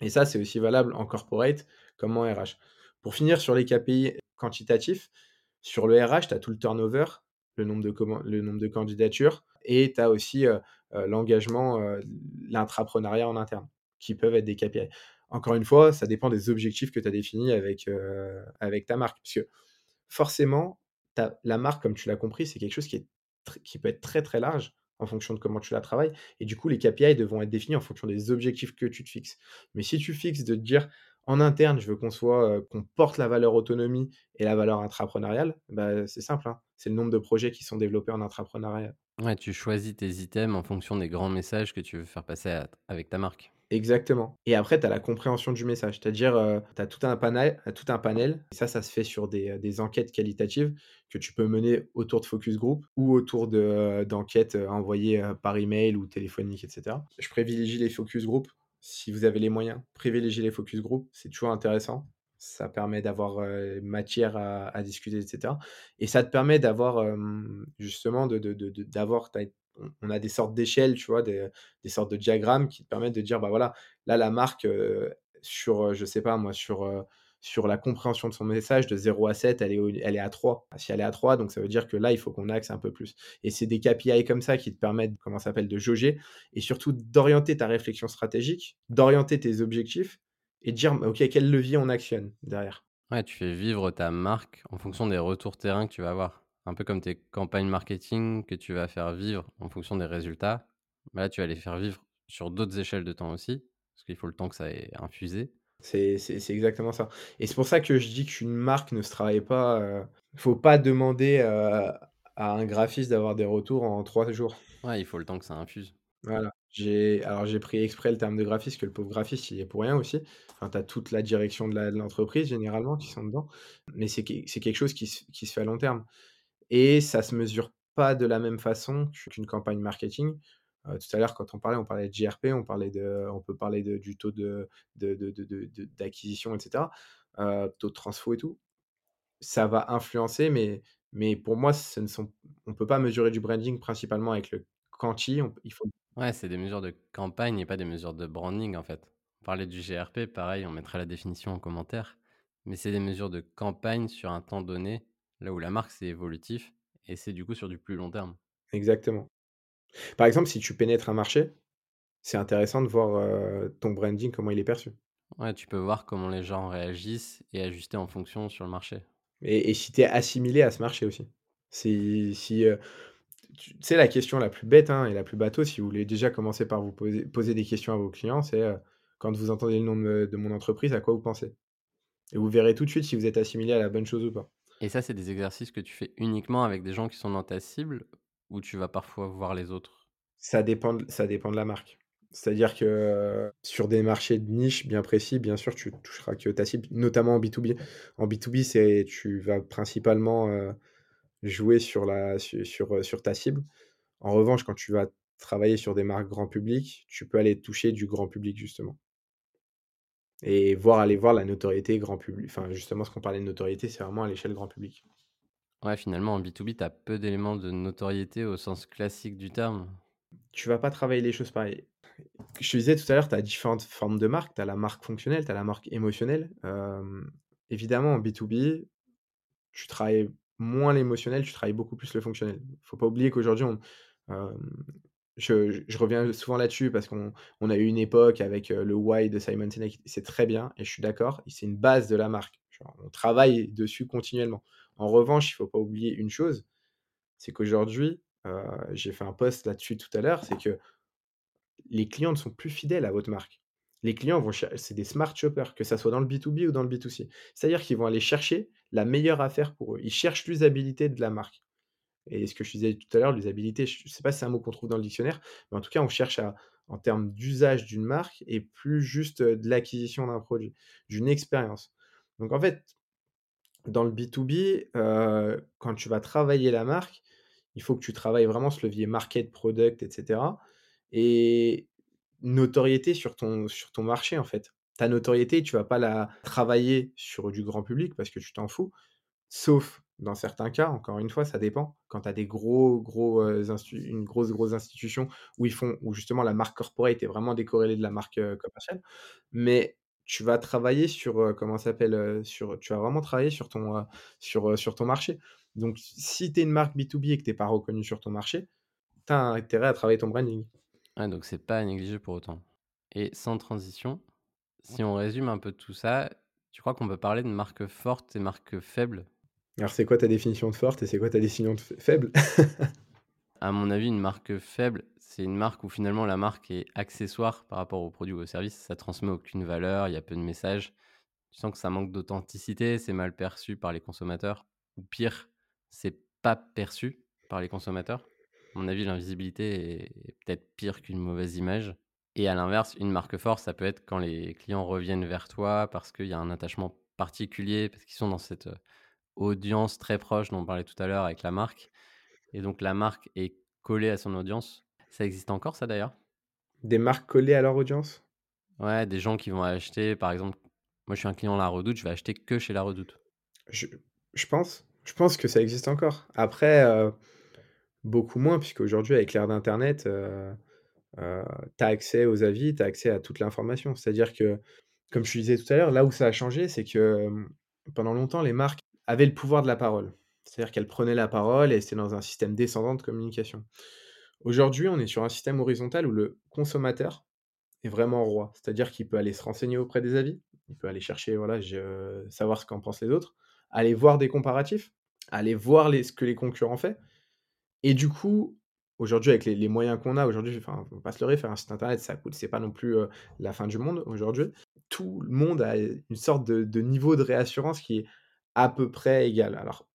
Et ça, c'est aussi valable en corporate comme en RH. Pour finir sur les KPI quantitatifs, sur le RH, tu as tout le turnover, le nombre de le nombre de candidatures et tu as aussi, heu heu, l'engagement, heu, l'intrapreneuriat en interne, qui peuvent être des KPI. Encore une fois, ça dépend des objectifs que tu as définis avec, avec ta marque. Parce que forcément, la marque, comme tu l'as compris, c'est quelque chose qui est qui peut être très, très large en fonction de comment tu la travailles et du coup, les KPI devront être définis en fonction des objectifs que tu te fixes. Mais si tu fixes de te dire: «En interne, je veux qu'on soit, qu'on porte la valeur autonomie et la valeur intrapreneuriale», bah, c'est simple, hein, c'est le nombre de projets qui sont développés en intrapreneuriat. Ouais, tu choisis tes items en fonction des grands messages que tu veux faire passer avec ta marque. Exactement et après tu as la compréhension du message, c'est-à-dire, heu, tu as tout un panel tout un panel ça, ça se fait sur des, heu, des enquêtes qualitatives que tu peux mener autour de focus group ou autour heu, d'enquêtes, heu, envoyées, par email ou téléphoniques et cetera. Je privilégie les focus group. Si vous avez les moyens, privilégiez les focus group, c'est toujours intéressant. Ça permet d'avoir, matière à discuter et cetera et ça te permet d'avoir, justement d'avoir on a des sortes d'échelles, tu vois? Des, sortes de diagrammes qui te permettent de dire: «Bah, voilà, là, la marque, heu, sur, heu, je sais pas moi, sur, heu, sur la compréhension de son message de 0 à 7, elle est elle est à 3. Si elle est à 3, donc ça veut dire que là, il faut qu'on axe un peu plus et c'est des KPI comme ça qui te permettent, comment ça s'appelle, de jauger et surtout d'orienter ta réflexion stratégique, d'orienter tes objectifs et de dire: «OK, quel levier on actionne derrière?» Ouais, tu fais vivre ta marque en fonction des retours terrain que tu vas avoir. Un peu comme tes campagnes marketing que tu vas faire vivre en fonction des résultats. Bah, là, tu vas les faire vivre sur d'autres échelles de temps aussi, parce qu'il faut le temps que ça ait infusé. C'est c'est c'est exactement ça et c'est pour ça que je dis qu'une marque ne se travaille pas, heu, faut pas demander, heu, à un graphiste d'avoir des retours en 3 jours. Ouais, il faut le temps que ça infuse. Voilà. J'ai alors j'ai pris exprès le terme de graphiste, que le pauvre graphiste, il est pour rien aussi. Enfin, tu as toute la direction de la de l'entreprise généralement qui sont dedans, mais c'est c'est quelque chose qui se qui se fait à long terme et ça se mesure pas de la même façon qu'une campagne marketing. Heu, tout à l'heure, quand on parlait, on parlait de JRP, on parlait de on peut parler de du taux de de de de de de d'acquisition et cetera, heu, taux de transfo et tout. Ça va influencer, mais mais pour moi, ce ne sont on peut pas mesurer du branding principalement avec le quanti, on il faut Ouais, c'est des mesures de campagne et pas des mesures de branding, en fait. On parlait du GRP, pareil, on mettra la définition en commentaire, mais c'est des mesures de campagne sur un temps donné, là où la marque, c'est évolutif et c'est du coup sur du plus long terme. exactement. Par exemple, si tu pénètres un marché, c'est intéressant de voir, ton branding, comment il est perçu Ouais, tu peux voir comment les gens réagissent et ajuster en fonction sur le marché. et et si tu es assimilé à ce marché aussi. Si si, tu sais la question la plus bête, hein, et la plus bateau, si vous voulez déjà commencer par vous poser poser des questions à vos clients, c'est, «Quand vous entendez le nom de de mon entreprise, à quoi vous pensez?» et vous verrez tout de suite si vous êtes assimilé à la bonne chose ou pas. Et ça, c'est des exercices que tu fais uniquement avec des gens qui sont dans ta cible ou tu vas parfois voir les autres? Ça dépend de ça la marque. C'est-à-dire que, sur des marchés de niche bien précis, bien sûr, tu toucheras que ta cible, notamment en B2B. En B2B, c'est tu vas principalement, jouer sur ta cible. En revanche, quand tu vas travailler sur des marques grand public, tu peux aller toucher du grand public, justement et voir aller voir la notoriété grand public enfin, justement, ce qu'on parlait de notoriété, c'est vraiment à l'échelle grand public. Ouais, finalement, en B2B, tu as peu d'éléments de notoriété au sens classique du terme. Tu vas pas travailler les choses pareil. Je te disais tout à l'heure, tu as différentes formes de marques. Tu as la marque fonctionnelle, tu as la marque émotionnelle. Évidemment, en B2B, tu travailles moins l'émotionnel, tu travailles beaucoup plus le fonctionnel. Faut pas oublier qu'aujourd'hui, on je reviens souvent là-dessus parce qu'on on a eu une époque avec, heu, le why de Simon Sinek, c'est très bien et je suis d'accord c'est une base de la marque. On travaille dessus continuellement. En revanche, il faut pas oublier une chose, c'est qu'aujourd'hui, heu, j'ai fait un post là-dessus tout à l'heure, c'est que les clients ne sont plus fidèles à votre marque. Les clients vont cher c'est des smart shoppers, que ça soit dans le B2B ou dans le B2C. C'est-à-dire qu'ils vont aller chercher la meilleure affaire pour eux. Ils cherchent l'usabilité de la marque et ce que je disais tout à l'heure, l'usabilité, je ne sais pas si c'est un mot qu'on trouve dans le dictionnaire, mais en tout cas, on cherche à en termes d'usage d'une marque et plus juste, de l'acquisition d'un produit, d'une expérience. Donc en fait, dans le B2B, heu, quand tu vas travailler la marque, il faut que tu travailles vraiment ce levier market, product et cetera et notoriété sur ton sur ton marché, en fait. Ta notoriété, tu vas pas la travailler sur du grand public parce que tu t'en fous, sauf dans certains cas, encore une fois, ça dépend. Quand tu as des gros, gros, une grosse, grosse institution où ils font où justement la marque corporate est vraiment décorrélée de la marque, commerciale. Mais tu vas travailler sur, comment ça s'appelle? Sur tu vas vraiment travailler sur ton, sur, sur ton marché. Donc si tu es une marque B2B et que tu es pas reconnu sur ton marché, tu as intérêt à travailler ton branding. Ouais, donc c'est pas à négliger pour autant. Et sans transition, si on résume un peu tout ça, tu crois qu'on peut parler de marques fortes et marques faibles? Alors c'est quoi ta définition de forte et c'est quoi ta définition de faible? *laughs* À mon avis, une marque faible, c'est une marque où finalement la marque est accessoire par rapport au produit ou au service. Ça transmet aucune valeur, il y a peu de messages. Tu sens que ça manque d'authenticité, c'est mal perçu par les consommateurs. Ou pire, c'est pas perçu par les consommateurs. À mon avis, l'invisibilité est peut-être pire qu'une mauvaise image. Et à l'inverse, une marque forte, ça peut être quand les clients reviennent vers toi parce qu'il y a un attachement particulier, parce qu'ils sont dans cette, heu, audience très proche dont on parlait tout à l'heure avec la marque et donc la marque est collée à son audience. Ça existe encore ça d'ailleurs? Des marques collées à leur audience? Ouais, des gens qui vont acheter par exemple, moi je suis un client La Redoute, je vais acheter que chez La Redoute. Je je pense je pense que ça existe encore. Après, heu, beaucoup moins puisqu'aujourd'hui avec l'ère d'internet, heu heu, tu as accès aux avis, tu as accès à toute l'information. C'est-à-dire que, comme je te disais tout à l'heure, là où ça a changé, c'est que, hem, pendant longtemps, les marques avaient le pouvoir de la parole. C'est-à-dire qu'elles prenaient la parole et c'était dans un système descendant de communication. Aujourd'hui, on est sur un système horizontal où le consommateur est vraiment roi. C'est-à-dire qu'il peut aller se renseigner auprès des avis, il peut aller chercher, voilà, savoir ce qu'en pensent les autres, aller voir des comparatifs, aller voir ce que les concurrents fait et du coup, aujourd'hui avec les moyens qu'on a aujourd'hui, enfin, faut pas se leurrer, faire un site internet, ça coûte c'est pas non plus, heu, la fin du monde aujourd'hui. Tout le monde a une sorte de niveau de réassurance qui est à peu près égal. Alors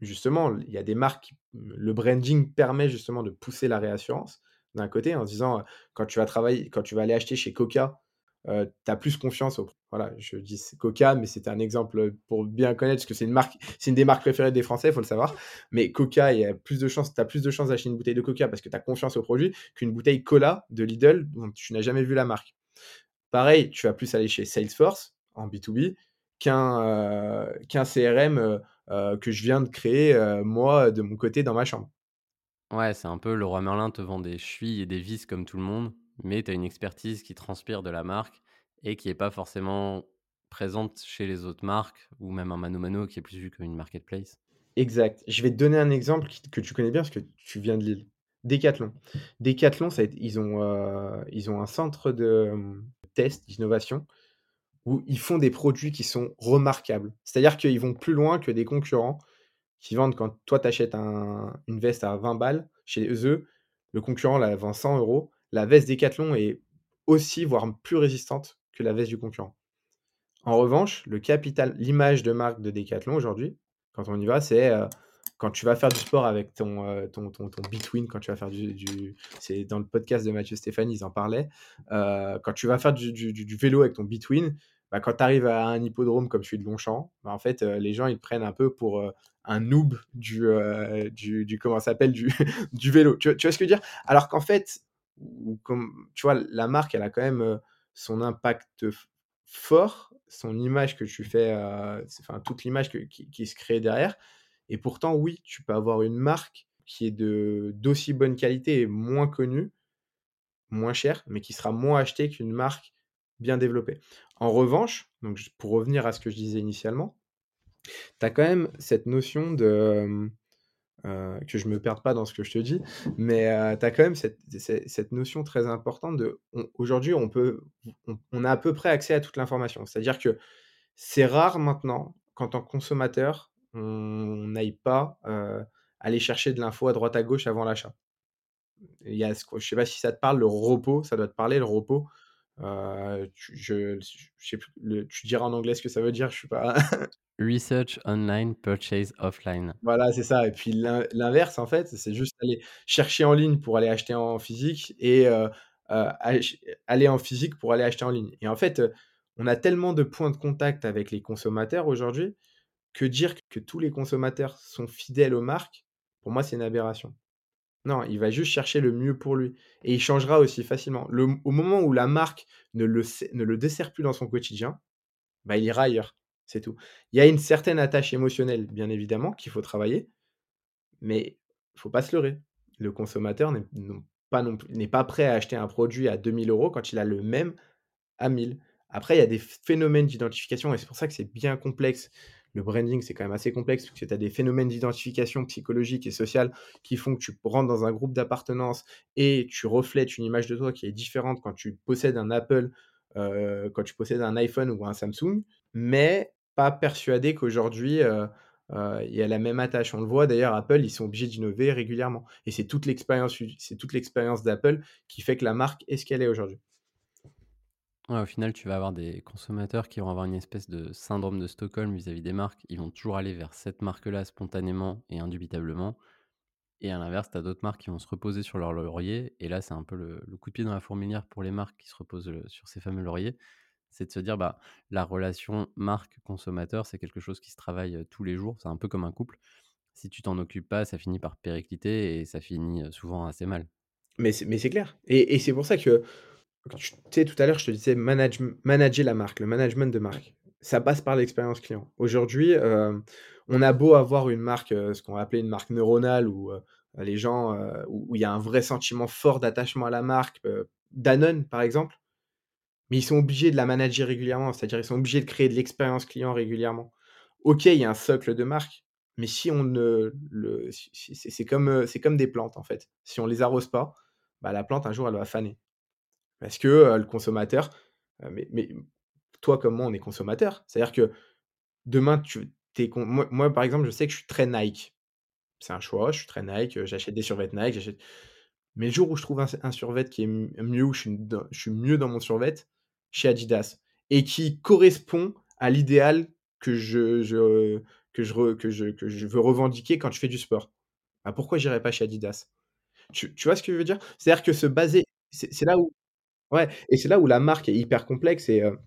Justement, il y a des marques qui le branding permet justement de pousser la réassurance, d'un côté, en disant, quand tu vas travailler quand tu vas aller acheter chez Coca, heu, tu as plus confiance au voilà, je dis c'est Coca, mais c'était un exemple, pour bien connaître, parce que c'est une marque c'est une des marques préférées des Français, il faut le savoir. Mais Coca, plus de chances tu as plus de chances d'acheter une bouteille de Coca parce que tu as confiance au produit, qu'une bouteille Cola de Lidl dont tu n'as jamais vu la marque. Pareil, tu vas plus aller chez Salesforce, en B2B, qu'un, CRM, que je viens de créer, moi, de mon côté dans ma chambre. Ouais, c'est un peu le roi Merlin te vend des chevilles et des vis comme tout le monde, mais tu as une expertise qui transpire de la marque et qui est pas forcément présente chez les autres marques ou même un mano mano qui est plus vu comme une marketplace. Exact. Je vais te donner un exemple que tu connais bien parce que tu viens de Lille. Decathlon. Decathlon, ça ils ont, ils ont un centre de, test, d'innovation où ils font des produits qui sont remarquables. C'est-à-dire qu'ils vont plus loin que des concurrents qui vendent quand toi tu achètes un une veste à 20 balles, chez eux, le concurrent la vend 100 euros. La veste Decathlon est aussi, voire plus résistante que la veste du concurrent. En revanche, le capital l'image de marque de Decathlon aujourd'hui, quand on y va, c'est, heu, quand tu vas faire du sport avec ton, heu, ton ton ton Between, quand tu vas faire du c'est dans le podcast de Mathieu Stéphanie, ils en parlaient. Heu, quand tu vas faire du du vélo avec ton Between, bah, quand tu arrives à un hippodrome comme celui de Longchamp, bah, en fait, heu, les gens, ils te prennent un peu pour, heu, un noob du, heu, du comment s'appelle? Du *laughs* du vélo. Tu vois ce que je veux dire? Alors qu'en fait, comme tu vois, la marque, elle a quand même, son impact fort, son image que tu fais, enfin toute l'image qui qui se crée derrière et pourtant oui, tu peux avoir une marque qui est de d'aussi bonne qualité et moins connue, moins chère, mais qui sera moins achetée qu'une marque bien développée. En revanche, donc pour revenir à ce que je disais initialement, tu as quand même cette notion de, heu, que je me perde pas dans ce que je te dis, mais heu, tu as quand même cette cette notion très importante de aujourd'hui on peut on a à peu près accès à toute l'information. C'est-à-dire que c'est rare maintenant, qu'en tant que consommateur, on n'aille pas, heu, aller chercher de l'info à droite à gauche avant l'achat. Il y a je sais pas si ça te parle, le repos, ça doit te parler le repos? Heu, tu je je sais plus le tu diras en anglais ce que ça veut dire, je suis pas *laughs* Research online, purchase offline. Voilà, c'est ça et puis l'in l'inverse, en fait, c'est juste aller chercher en ligne pour aller acheter en physique et heu, ach aller en physique pour aller acheter en ligne et en fait, on a tellement de points de contact avec les consommateurs aujourd'hui, que dire que tous les consommateurs sont fidèles aux marques, pour moi, c'est une aberration. Non, il va juste chercher le mieux pour lui et il changera aussi facilement. Le au moment où la marque ne le dessert plus dans son quotidien, bah, il ira ailleurs, c'est tout. Il y a une certaine attache émotionnelle, bien évidemment, qu'il faut travailler, mais faut pas se leurrer. Le consommateur n'est pas pas prêt à acheter un produit à 2 000 € quand il a le même à 1 000. Après, il y a des phénomènes d'identification et c'est pour ça que c'est bien complexe. Le branding, c'est quand même assez complexe parce que tu as des phénomènes d'identification psychologique et sociale qui font que tu rentres dans un groupe d'appartenance et tu reflètes une image de toi qui est différente quand tu possèdes un Apple, heu, quand tu possèdes un iPhone ou un Samsung, mais pas persuadé qu'aujourd'hui, heu heu, il y a la même attache. On le voit d'ailleurs, Apple, ils sont obligés d'innover régulièrement et c'est toute l'expérience c'est toute l'expérience d'Apple qui fait que la marque est ce qu'elle est aujourd'hui. Au final, tu vas avoir des consommateurs qui vont avoir une espèce de syndrome de Stockholm vis-à-vis des marques. Ils vont toujours aller vers cette marque-là spontanément et indubitablement. Et à l'inverse, tu as d'autres marques qui vont se reposer sur leur laurier. Et là, c'est un peu le, coup de pied dans la fourmilière pour les marques qui se reposent euh, sur ces fameux lauriers. C'est de se dire, bah, la relation marque-consommateur, c'est quelque chose qui se travaille euh, tous les jours. C'est un peu comme un couple. Si tu t'en occupes pas, ça finit par péricliter et ça finit euh, souvent assez mal. Mais c'est mais c'est clair et et c'est pour ça que tu tout à l'heure, je te disais manage manager la marque, le management de marque. Ça passe par l'expérience client. Aujourd'hui, hem, on a beau avoir une marque, heu, ce qu'on va appeler une marque neuronale où, heu, les gens, il y a un vrai sentiment fort d'attachement à la marque, Danone, par exemple, mais ils sont obligés de la manager régulièrement, c'est-à-dire ils sont obligés de créer de l'expérience client régulièrement. OK, il y a un socle de marque, mais si on ne le c'est comme, des plantes, en fait. Si on les arrose pas, bah, la plante, un jour, elle va faner. Parce que, le consommateur, mais toi comme moi, on est consommateur. C'est-à-dire que demain, tu con moi moi, par exemple, je sais que je suis très Nike. C'est un choix, je suis très Nike, j'achète des survêts Nike, j'achète mais le jour où je trouve un un survêt qui est mieux, où je suis dans mieux dans mon survêt, chez Adidas et qui correspond à l'idéal que je que je que je que je veux revendiquer quand je fais du sport. Bah, pourquoi j'irais pas chez Adidas? Tu tu vois ce que je veux dire? C'est-à-dire que se baser c'est là où Ouais et c'est là où la marque est hyper complexe et heu,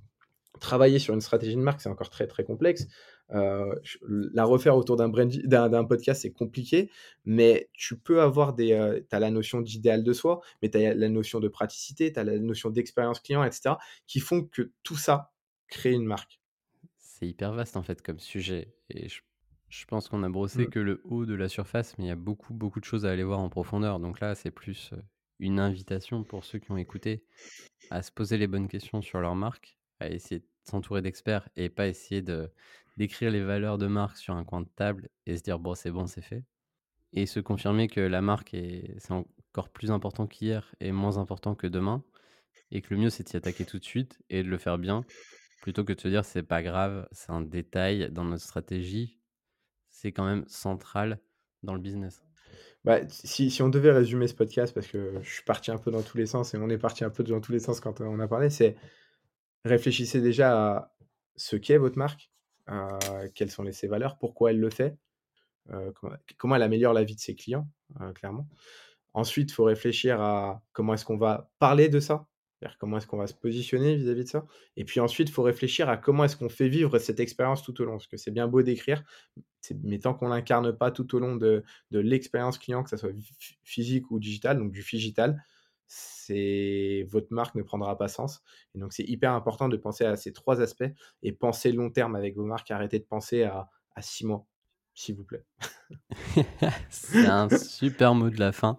travailler sur une stratégie de marque, c'est encore très, très complexe. Heu, ch la refaire autour d'un podcast, c'est compliqué, mais tu peux avoir des, heu, tu as la notion d'idéal de soi, mais tu as la notion de praticité, tu as la notion d'expérience client et cetera, qui font que tout ça crée une marque. C'est hyper vaste en fait comme sujet et je je pense qu'on a brossé Mmh. que le haut de la surface, mais il y a beaucoup, beaucoup de choses à aller voir en profondeur. Donc là, c'est plus, heu, une invitation pour ceux qui ont écouté à se poser les bonnes questions sur leur marque, à essayer de s'entourer d'experts et pas essayer de d'écrire les valeurs de marque sur un coin de table et se dire: «Bon, c'est bon, c'est fait» et se confirmer que la marque est c'est encore plus important qu'hier et moins important que demain et que le mieux, c'est de s'y attaquer tout de suite et de le faire bien Plutôt que de se dire: «C'est pas grave, c'est un détail dans notre stratégie», c'est quand même central dans le business. Bah, si on devait résumer ce podcast, parce que je suis parti un peu dans tous les sens et on est parti un peu dans tous les sens quand, heu, on a parlé, c'est réfléchissez déjà à ce qu'est votre marque, quelles sont ses valeurs, pourquoi elle le fait, heu, comment elle améliore la vie de ses clients, heu, clairement. Ensuite, il faut réfléchir à comment est-ce qu'on va parler de ça? Comment est-ce qu'on va se positionner vis-à-vis de ça? Et puis ensuite, il faut réfléchir à comment est-ce qu'on fait vivre cette expérience tout au long? Parce que c'est bien beau d'écrire, mais tant qu'on l'incarne pas tout au long de l'expérience client, que ça soit phy physique ou digital, donc du phygital, c'est votre marque ne prendra pas sens. Et donc c'est hyper important de penser à ces 3 aspects et penser long terme avec vos marques. Arrêtez de penser à à 6 mois, s'il vous plaît. *laughs* C'est un super mot de la fin.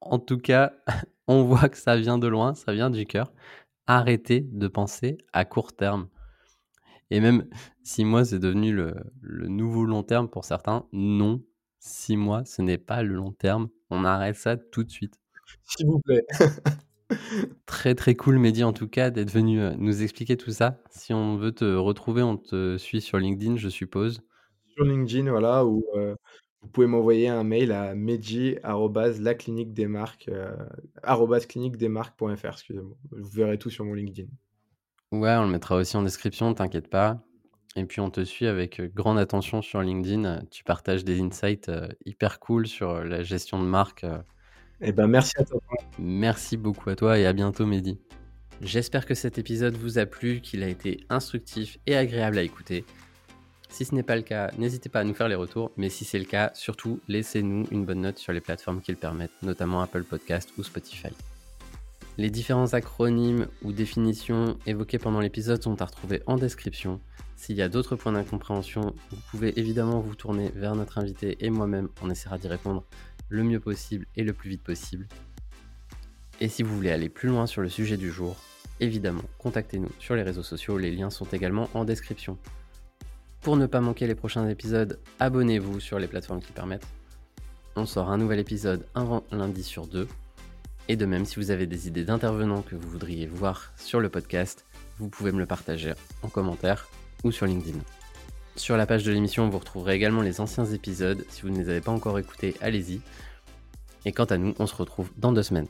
En tout cas, *laughs* on voit que ça vient de loin, ça vient du cœur. Arrêtez de penser à court terme et même 6 mois, c'est devenu le le nouveau long terme pour certains. Non, 6 mois, ce n'est pas le long terme. On arrête ça tout de suite. S'il vous plaît. *laughs* Très, très cool, Mehdi, en tout cas, d'être venu, heu, nous expliquer tout ça. Si on veut te retrouver, on te suit sur LinkedIn, je suppose? Sur LinkedIn, voilà, ou heu, vous pouvez m'envoyer un mail à medji@lacliniquedesmarques, cliniquedesmarques.fr, excusez-moi. Vous verrez tout sur mon LinkedIn. Ouais, on le mettra aussi en description, t'inquiète pas. Et puis on te suit avec, grande attention sur LinkedIn. Tu partages des insights, heu, hyper cool sur, la gestion de marque. Et ben, merci à toi. Merci beaucoup à toi et à bientôt Mehdi. J'espère que cet épisode vous a plu, qu'il a été instructif et agréable à écouter. Si ce n'est pas le cas, n'hésitez pas à nous faire les retours, mais si c'est le cas, surtout laissez-nous une bonne note sur les plateformes qui le permettent, notamment Apple Podcast ou Spotify. Les différents acronymes ou définitions évoqués pendant l'épisode sont à retrouver en description. S'il y a d'autres points d'incompréhension, vous pouvez évidemment vous tourner vers notre invité et moi-même, on essaiera d'y répondre le mieux possible et le plus vite possible. Et si vous voulez aller plus loin sur le sujet du jour, évidemment, contactez-nous sur les réseaux sociaux, les liens sont également en description. Pour ne pas manquer les prochains épisodes, abonnez-vous sur les plateformes qui permettent. On sort un nouvel épisode un lundi sur deux. Et de même, si vous avez des idées d'intervenants que vous voudriez voir sur le podcast, vous pouvez me le partager en commentaire ou sur LinkedIn. Sur la page de l'émission, vous retrouverez également les anciens épisodes. Si vous ne les avez pas encore écoutés, allez-y. Et quant à nous, on se retrouve dans deux semaines.